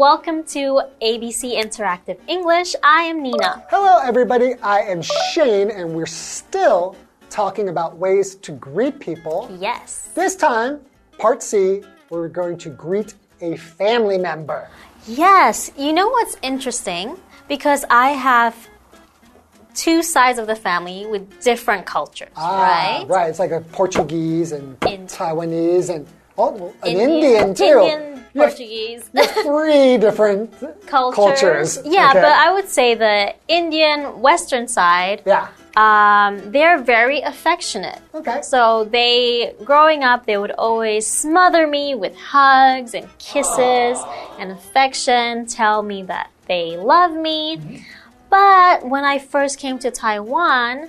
Welcome to ABC Interactive English. I am Nina. Hello, everybody. I am Shane, and we're still talking about ways to greet people. Yes. This time, part C, we're going to greet a family member. Yes. You know what's interesting? Because I have two sides of the family with different cultures, Ah, right? Right. It's like a Portuguese and In- Taiwanese and oh, well, an Indian- Indian, too. Indian, Portuguese. three different Cultures. cultures. Yeah, okay? but I would say the Indian Western side, Yeah. um, they're very affectionate. Okay. So they, growing up, they would always smother me with hugs and kisses and affection, tell me that they love me. But when I first came to Taiwan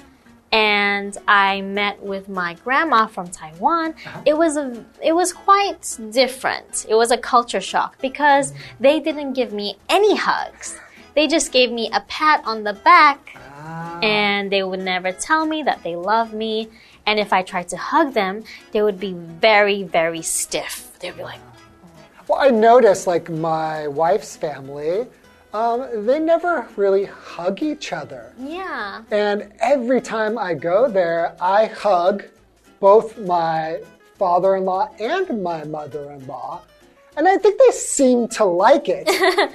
and I met with my grandma from Taiwan, uh-huh. it was a, it was quite different. It was a culture shock because they didn't give me any hugs. They just gave me a pat on the back ah. and they would never tell me that they love me. And if I tried to hug them, they would be very, very stiff. They'd be like, Well, I noticed, like, my wife's family, um, they never really hug each other. yeah. And every time I go there, I hug both my father in law and my mother in law. And I think they seem to like it.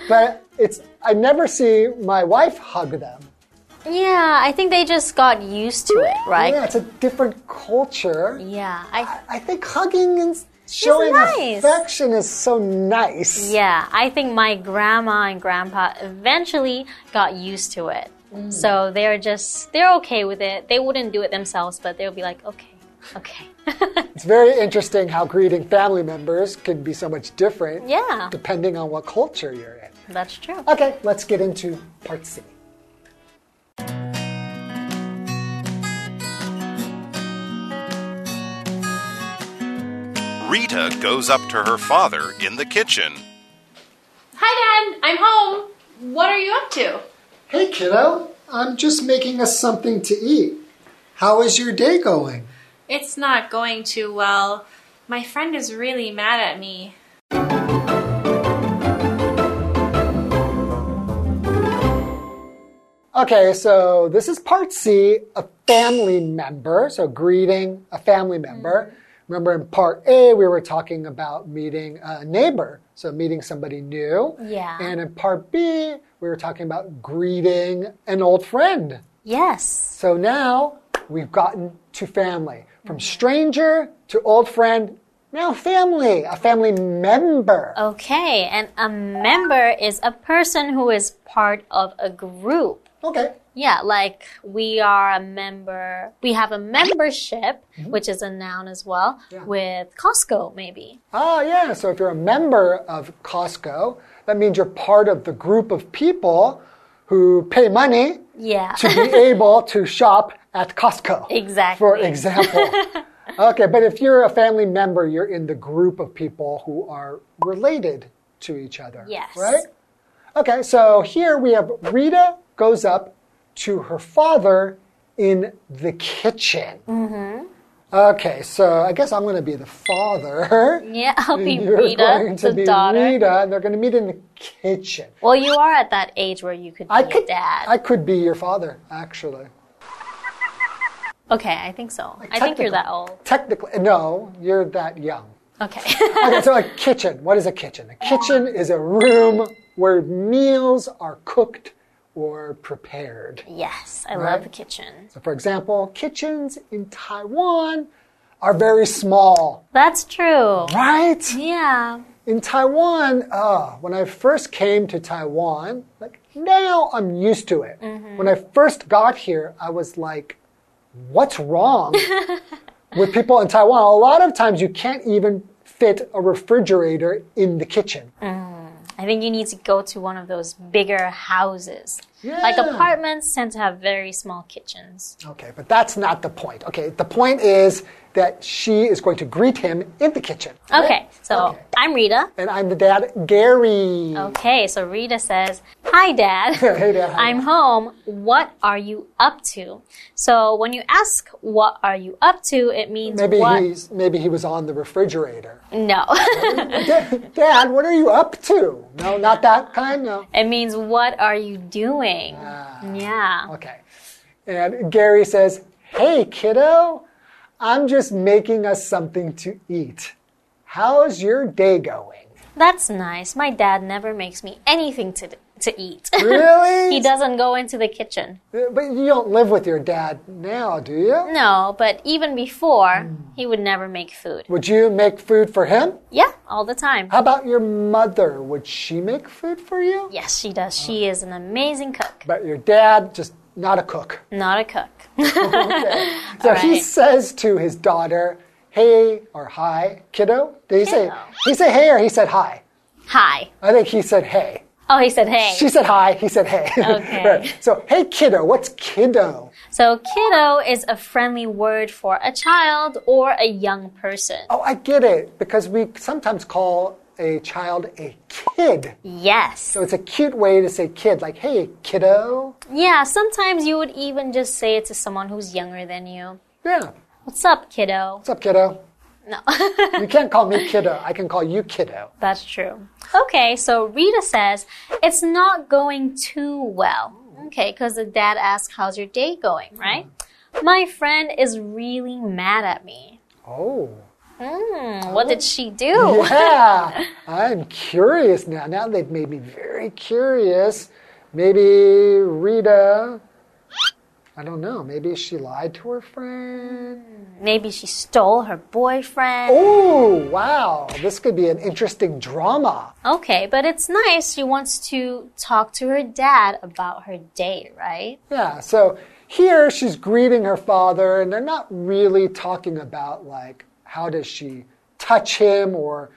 but it's, I never see my wife hug them. Yeah, I think they just got used to it, right? Yeah, it's a different culture. Yeah, I I think hugging and showing nice. affection is so nice. yeah, I think my grandma and grandpa eventually got used to it. Mm. So they're just they're okay with it. They wouldn't do it themselves, but they'll be like, "Okay. Okay." It's very interesting how greeting family members can be so much different yeah, depending on what culture you're in. that's true. Okay, let's get into part C. Rita goes up to her father in the kitchen. Hi, Dad. I'm home. What are you up to? Hey, kiddo, I'm just making us something to eat. How is your day going? It's not going too well. My friend is really mad at me. Okay, so this is part C, a family member. So greeting a family member. Mm. Remember in part A, we were talking about meeting a neighbor. So meeting somebody new. Yeah. And in part B, we were talking about greeting an old friend. Yes. So now we've gotten to family. From mm-hmm. stranger to old friend, now family, a family member. Okay, and a member is a person who is part of a group. Okay. Yeah, like we are a member, we have a membership, mm-hmm. which is a noun as well, Yeah. with Costco, maybe. Oh, yeah. So if you're a member of Costco, that means you're part of the group of people who pay money Yeah. to be able to shop at Costco. Exactly. For example. okay, but if you're a family member, you're in the group of people who are related to each other. Yes. Right? Okay, so here we have Rita goes up to her father in the kitchen. Mm-hmm. Okay, so I guess I'm going to be the father. yeah, I'll be You're Rita, going to the be daughter. Rita, and they're going to meet in the kitchen. Well, you are at that age where you could be I could, dad. I could be your father, actually. okay, I think so. I think you're that old. Technically, no, you're that young. Okay. Okay, so a kitchen. What is a kitchen? A kitchen is a room where meals are cooked or prepared. yes, I Right. love the kitchen. So, for example, kitchens in Taiwan are very small, That's true. right? Yeah. In Taiwan, uh, when I first came to Taiwan, like now I'm used to it. When I first got here, I was like, what's wrong with people in Taiwan? A lot of times you can't even fit a refrigerator in the kitchen. I think you need to go to one of those bigger houses. Like apartments tend to have very small kitchens. Okay, but that's not the point. Okay, the point is that she is going to greet him in the kitchen. right? Okay, so Okay. I'm Rita. And I'm the dad, Gary. Okay, so Rita says, Hi, Dad. Hey, Dad. Hi, I'm home. What are you up to? So when you ask, What are you up to? it means Maybe what? he's maybe he was on the refrigerator. No. Dad, Dad, what are you up to? No, not that kind. No. it means, What are you doing? Ah. yeah. Okay. And Gary says, "Hey, kiddo, I'm just making us something to eat. How's your day going?" That's nice. My dad never makes me anything to, to eat. Really? he doesn't go into the kitchen. But you don't live with your dad now, do you? No, but even before, Hmm. he would never make food. Would you make food for him? Yeah, all the time. How about your mother? Would she make food for you? Yes, she does. She is an amazing cook. But your dad, just not a cook. Not a cook. So he says to his daughter, hey or hi, kiddo. Did he say Kiddo. he say hey or he said hi? Hi. I think he said hey. Oh, he said hey. She said hi, he said hey. Okay. right. So hey kiddo, what's kiddo? So, kiddo is a friendly word for a child or a young person. Oh, I get it. Because we sometimes call a child a kid. Yes. So it's a cute way to say kid, like, hey, kiddo. Yeah, sometimes you would even just say it to someone who's younger than you. Yeah. What's up, kiddo? What's up, kiddo? No. You can't call me kiddo. I can call you kiddo. That's true. Okay, so Rita says it's not going too well. Okay, because the dad asks, How's your day going, right? My friend is really mad at me. Oh. Hmm, what did she do? Yeah. I'm curious now. Now they've made me very curious. Maybe Rita. I don't know. Maybe she lied to her friend. Maybe she stole her boyfriend. Oh, wow. This could be an interesting drama. Okay, but it's nice. She wants to talk to her dad about her date, right? Yeah, so here she's greeting her father, and they're not really talking about, like, how does she touch him, or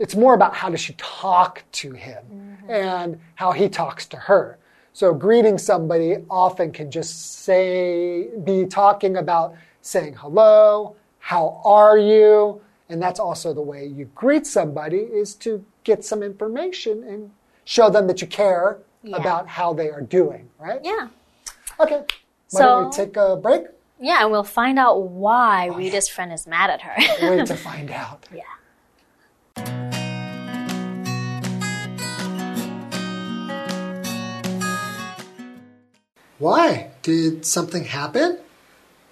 it's more about how does she talk to him mm-hmm. and how he talks to her. So, greeting somebody often can just say, be talking about saying hello, how are you? And that's also the way you greet somebody is to get some information and show them that you care Yeah. about how they are doing, right? Yeah. Okay. Why don't we So- take a break? Yeah, and we'll find out why Rita's friend is mad at her. Wait to find out. yeah. Why? Did something happen?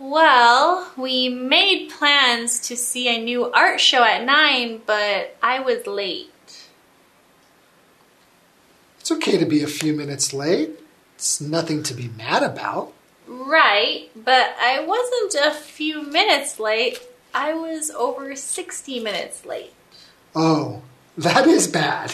Well, we made plans to see a new art show at 9, but I was late. It's okay to be a few minutes late. It's nothing to be mad about. Right, but I wasn't a few minutes late. I was over 60 minutes late. Oh, that is bad.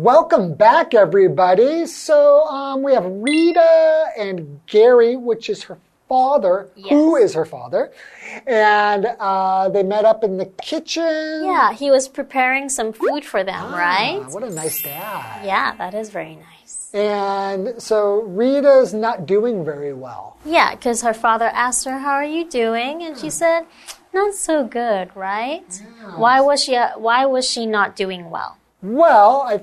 Welcome back, everybody. So um, we have Rita and Gary, which is her father. Who Yes. is her father? And uh, they met up in the kitchen. Yeah, he was preparing some food for them, Ah, right? What a nice dad. Yeah, that is very nice. And so Rita's not doing very well. Yeah, because her father asked her, "How are you doing?" and she said, "Not so good, right?" Why was she? uh, Why was she not doing well? Well, I,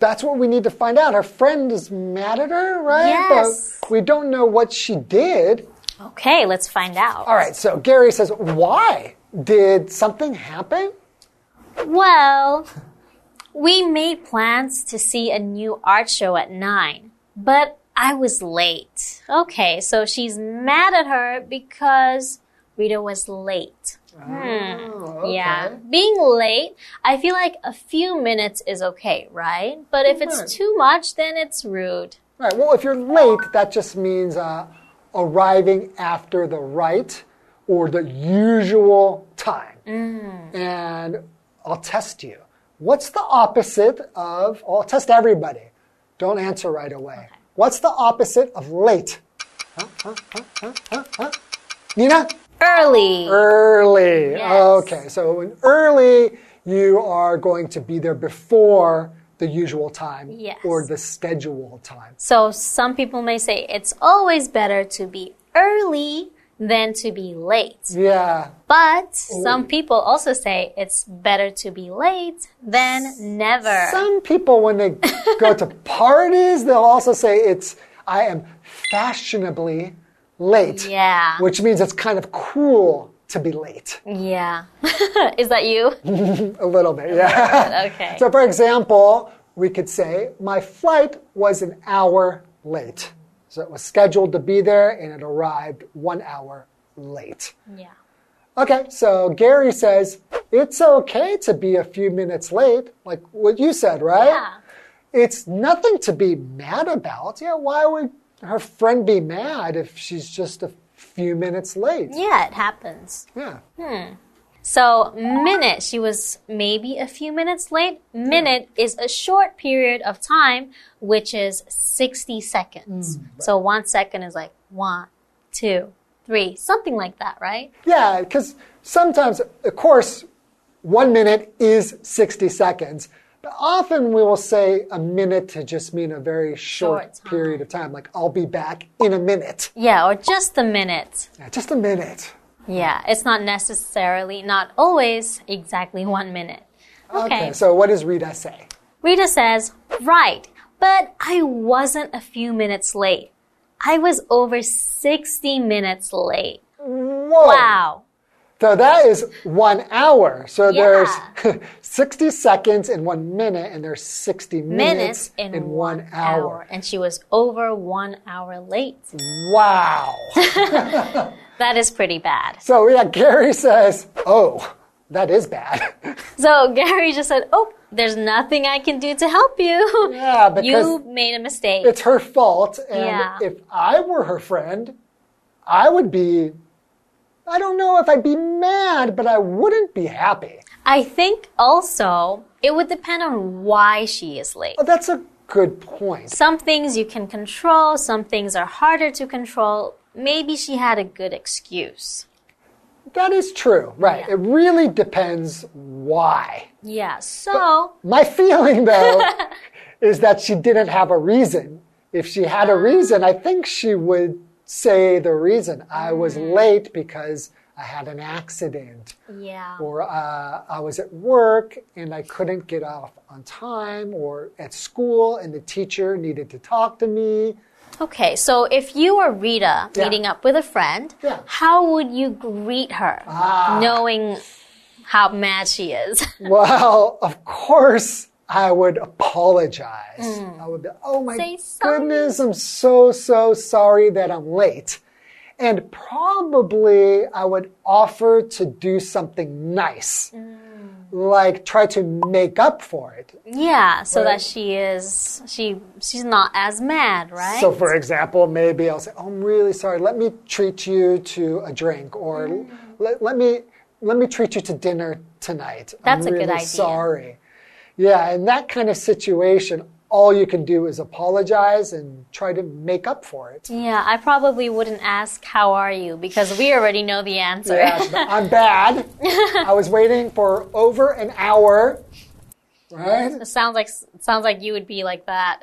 that's what we need to find out. Her friend is mad at her, right? Yes. But we don't know what she did. Okay, let's find out. All right, so Gary says, Why? Did something happen? Well, we made plans to see a new art show at 9, but I was late. Okay, so she's mad at her because Rita was late. Hmm. Oh, Yeah. okay. Being late, I feel like a few minutes is okay, right? But if it's hmm. too much, then it's rude. Right, well, if you're late, that just means uh, arriving after the right or the usual time. Hmm. And I'll test you. What's the opposite of, I'll test everybody. Don't answer right away. What's the opposite of late? Huh, huh, huh? Nina? Early. Early. Yes. Okay, so in early, you are going to be there before the usual time Yes. or the scheduled time. So some people may say it's always better to be early than to be late. Yeah. But oh. some people also say it's better to be late than never. Some people, when they go to parties, they'll also say it's, I am fashionably late. Yeah. Which means it's kind of cool to be late. Yeah. Is that you? A little bit, yeah. Okay. So, for example, we could say, My flight was an hour late. So it was scheduled to be there and it arrived one hour late. Yeah. Okay, so Gary says, It's okay to be a few minutes late, like what you said, right? Yeah. It's nothing to be mad about. Yeah, why would her friend be mad if she's just a few minutes late? Yeah, it happens. Yeah. Hmm. So, minute, she was maybe a few minutes late. Minute is a short period of time, which is 60 seconds. So, one second is like one, two, three, something like that, right? Yeah, because sometimes, of course, one minute is 60 seconds, but often we will say a minute to just mean a very short, Short period of time, like I'll be back in a minute. Yeah, or just a minute. Yeah, just a minute. Yeah, it's not necessarily, not always exactly one minute. Okay. so what does Rita say? Rita says, right, but I wasn't a few minutes late. I was over 60 minutes late. Whoa. Wow. So that is one hour. So Yeah. there's 60 seconds in one minute, and there's 60 minutes, Minutes in, one, hour. And she was over one hour late. Wow. That is pretty bad. so yeah, Gary says, oh, that is bad. So Gary just said, Oh, there's nothing I can do to help you. Yeah, because you made a mistake. it's her fault. And Yeah. if I were her friend, I would be, I don't know if I'd be mad, but I wouldn't be happy. I think also it would depend on why she is late. Oh, that's a good point. Some things you can control, some things are harder to control. Maybe she had a good excuse. That is true, right? It really depends why. Yeah, so My feeling, though, is that she didn't have a reason. If she had a ah. reason, I think she would say the reason. I was late because I had an accident, yeah. or uh, I was at work and I couldn't get off on time, or at school and the teacher needed to talk to me. Okay, so if you were Rita Yeah. meeting up with a friend, Yeah. how would you greet her Ah. knowing how mad she is? Well, of course, I would apologize. I would be, oh my goodness, I'm so, so sorry that I'm late. And probably I would offer to do something nice, like try to make up for it. yeah, so Right. that she is she she's not as mad, right? So, for example, maybe I'll say, oh, I'm really sorry. Let me treat you to a drink, or Mm. let, let me let me treat you to dinner tonight. That's I'm a good really idea. Sorry. Yeah, in that kind of situation, all you can do is apologize and try to make up for it. yeah, I probably wouldn't ask how are you because we already know the answer. Yeah, I'm bad. I was waiting for over an hour. Right? It sounds like sounds like you would be like that.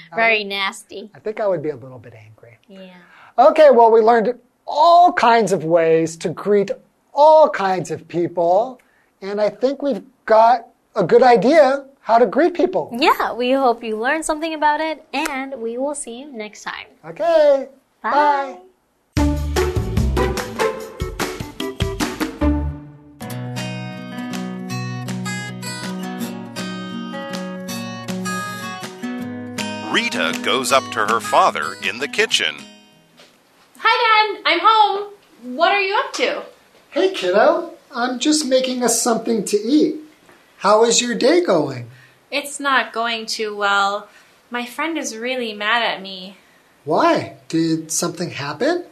Very nasty. I think I would be a little bit angry. Yeah. Okay, well, we learned all kinds of ways to greet all kinds of people, and I think we've got a good idea how to greet people. Yeah, we hope you learned something about it and we will see you next time. Okay, Bye. Bye. Rita goes up to her father in the kitchen. Hi, Dad. I'm home. What are you up to? Hey, kiddo, I'm just making us something to eat. How is your day going? It's not going too well. My friend is really mad at me. Why? Did something happen?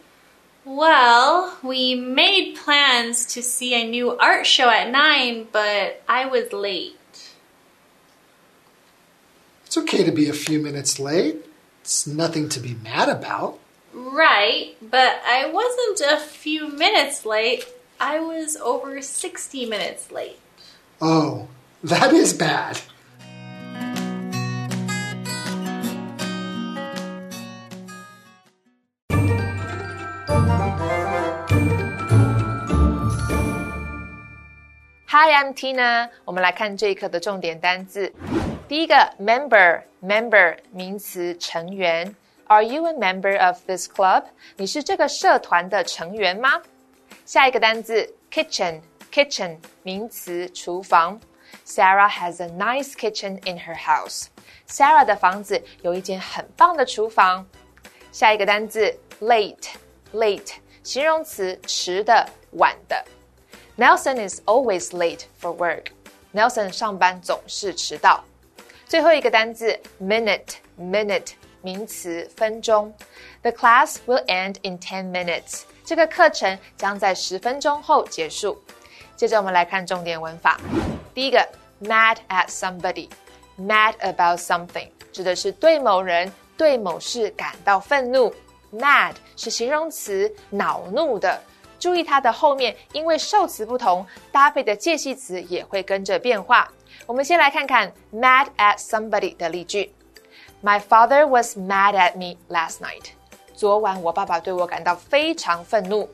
Well, we made plans to see a new art show at 9, but I was late. It's okay to be a few minutes late. It's nothing to be mad about. right, but I wasn't a few minutes late. I was over 60 minutes late. Oh, that is bad. Hi, I'm Tina。我们来看这一课的重点单字。第一个，member，member 名词，成员。Are you a member of this club？你是这个社团的成员吗？下一个单字，kitchen，kitchen 名词，厨房。 Sarah has a nice kitchen in her house。Sarah 的房子有一间很棒的厨房。下一个单字，late，late 形容词，迟的，晚的。Nelson is always late for work. Nelson 上班总是迟到。最后一个单词 minute minute 名词分钟。The class will end in ten minutes. 这个课程将在十分钟后结束。接着我们来看重点文法。 第一个 mad at somebody. Mad about something 指的是对某人、对某事感到愤怒。Mad 是形容词，恼怒的。注意它的后面，因为受词不同，搭配的介系词也会跟着变化。我们先来看看 mad at somebody 的例句。My father was mad at me last night。昨晚我爸爸对我感到非常愤怒。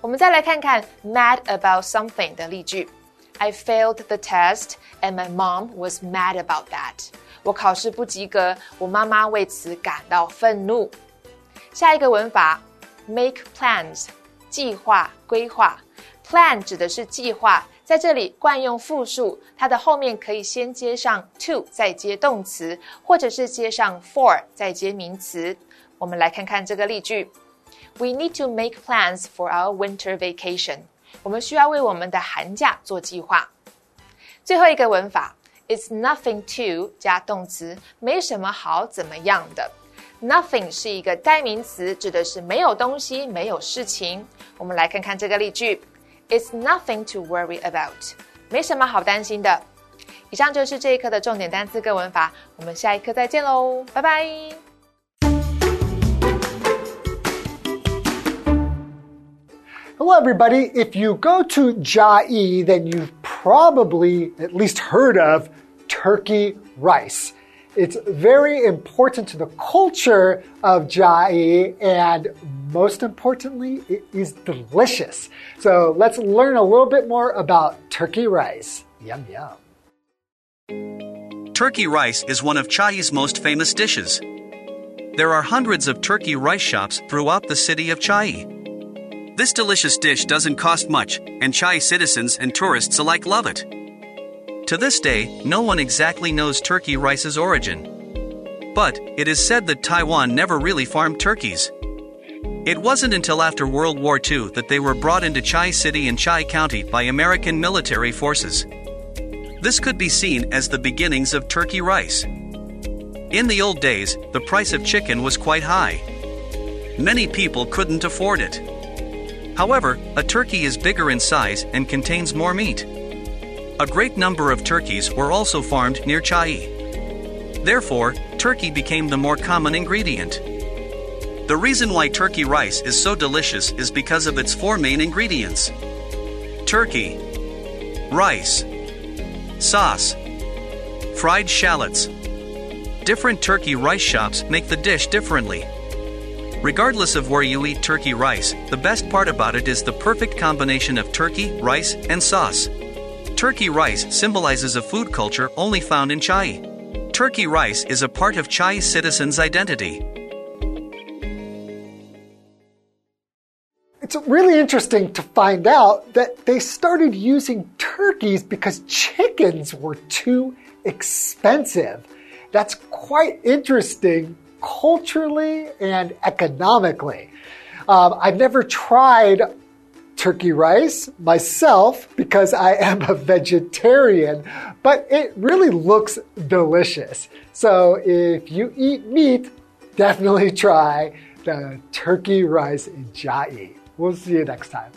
我们再来看看 mad about something 的例句。I failed the test and my mom was mad about that。我考试不及格，我妈妈为此感到愤怒。下一个文法，make plans。计划、规划，plan 指的是计划，在这里惯用复数，它的后面可以先接上 to，再接动词，或者是接上 for，再接名词。我们来看看这个例句：We need to make plans for our winter vacation。 我们需要为我们的寒假做计划。最后一个文法，It's nothing to 加动词，没什么好怎么样的。Nothing 是一个代名词，指的是没有东西、没有事情。我们来看看这个例句：It's nothing to worry about，没什么好担心的。以上就是这一课的重点单词跟文法，我们下一课再见喽，拜拜。Hello, everybody. If you go to Chiayi, then you've probably at least heard of turkey rice. It's very important to the culture of Chiayi, and most importantly, it is delicious. So let's learn a little bit more about turkey rice. Yum, yum. Turkey rice is one of Chiayi's most famous dishes. There are hundreds of turkey rice shops throughout the city of Chiayi. This delicious dish doesn't cost much, and Chiayi citizens and tourists alike love it. To this day, no one exactly knows turkey rice's origin. But it is said that Taiwan never really farmed turkeys. It wasn't until after World War II that they were brought into Chiayi City and Chiayi County by American military forces. This could be seen as the beginnings of turkey rice. In the old days, the price of chicken was quite high. Many people couldn't afford it. However, a turkey is bigger in size and contains more meat. A great number of turkeys were also farmed near Chiayi. Therefore, turkey became the more common ingredient. The reason why turkey rice is so delicious is because of its four main ingredients turkey, rice, sauce, fried shallots. Different turkey rice shops make the dish differently. Regardless of where you eat turkey rice, the best part about it is the perfect combination of turkey, rice, and sauce. Turkey rice symbolizes a food culture only found in Chiayi. Turkey rice is a part of Chiayi citizens' identity. It's really interesting to find out that they started using turkeys because chickens were too expensive. That's quite interesting culturally and economically. Um, I've never tried turkey rice myself because I am a vegetarian, but it really looks delicious. So if you eat meat, definitely try the turkey rice in Chiayi. We'll see you next time.